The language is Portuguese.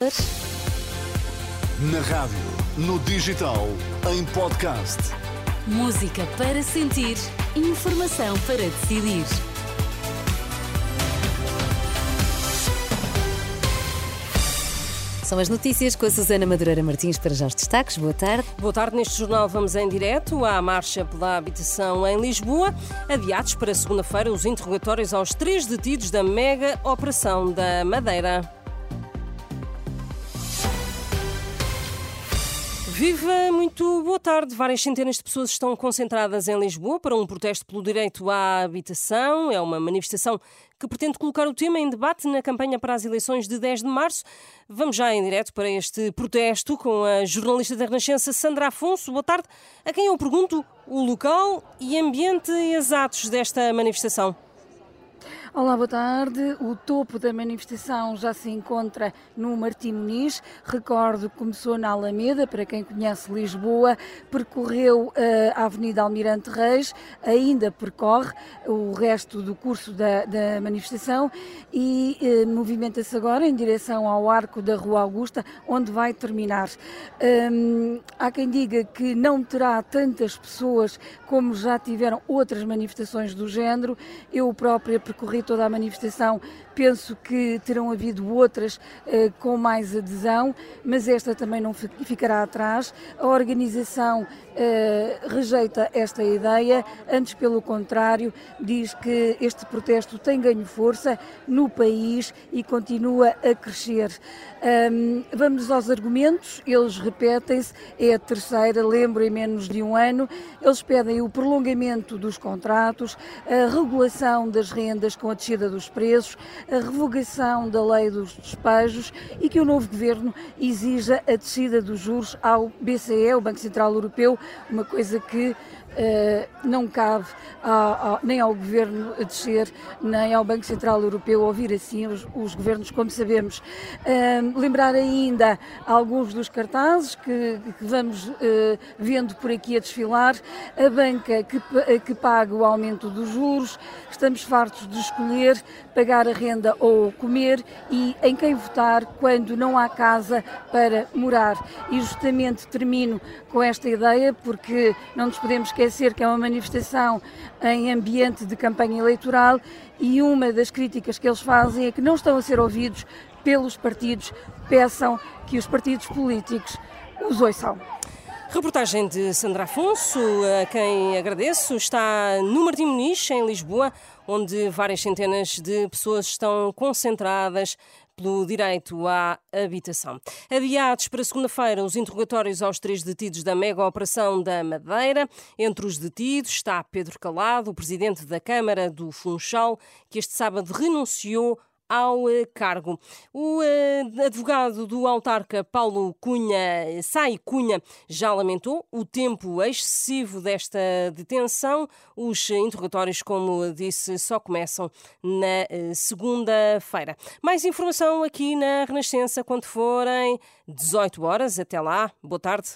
Na rádio, no digital, em podcast. Música para sentir, informação para decidir. São as notícias com a Susana Madureira Martins para já os destaques. Boa tarde. Boa tarde. Neste jornal vamos em direto à marcha pela habitação em Lisboa. Adiados para segunda-feira os interrogatórios aos três detidos da mega operação da Madeira. Viva, muito boa tarde. Várias centenas de pessoas estão concentradas em Lisboa para um protesto pelo direito à habitação. É uma manifestação que pretende colocar o tema em debate na campanha para as eleições de 10 de março. Vamos já em direto para este protesto com a jornalista da Renascença Sandra Afonso. Boa tarde. A quem eu pergunto o local e ambiente exatos desta manifestação. Olá, boa tarde. O topo da manifestação já se encontra no Martim Muniz. Recordo que começou na Alameda, para quem conhece Lisboa, percorreu uh, a Avenida Almirante Reis, ainda percorre o resto do curso da, da manifestação e uh, movimenta-se agora em direção ao arco da Rua Augusta, onde vai terminar. Um, há quem diga que não terá tantas pessoas como já tiveram outras manifestações do género. Eu própria percorri toda a manifestação, penso que terão havido outras eh, com mais adesão, mas esta também não ficará atrás. A organização eh, rejeita esta ideia, antes pelo contrário, diz que este protesto tem ganho força no país e continua a crescer. Um, vamos aos argumentos, eles repetem-se, é a terceira, lembro, em menos de um ano. Eles pedem o prolongamento dos contratos, a regulação das rendas com a descida dos preços, a revogação da lei dos despejos e que o novo governo exija a descida dos juros ao BCE, o Banco Central Europeu, uma coisa que Uh, não cabe nem ao Governo descer, nem ao Banco Central Europeu ouvir assim os, os governos, como sabemos. Uh, lembrar ainda alguns dos cartazes que, que vamos uh, vendo por aqui a desfilar. A banca que, que paga o aumento dos juros, estamos fartos de escolher pagar a renda ou comer e em quem votar quando não há casa para morar. E justamente termino com esta ideia, porque não nos podemos esquecer que é uma manifestação em ambiente de campanha eleitoral e uma das críticas que eles fazem é que não estão a ser ouvidos pelos partidos, peçam que os partidos políticos os ouçam. Reportagem de Sandra Afonso, a quem agradeço, está no Martim Muniz, em Lisboa, onde várias centenas de pessoas estão concentradas pelo direito à habitação. Adiados para segunda-feira os interrogatórios aos três detidos da mega operação da Madeira. Entre os detidos está Pedro Calado, o presidente da Câmara do Funchal, que este sábado renunciou ao eh, cargo. O eh, advogado do autarca Paulo Cunha, Sai Cunha, já lamentou o tempo excessivo desta detenção. Os interrogatórios, como disse, só começam na eh, segunda-feira. Mais informação aqui na Renascença quando forem 18 horas. Até lá. Boa tarde.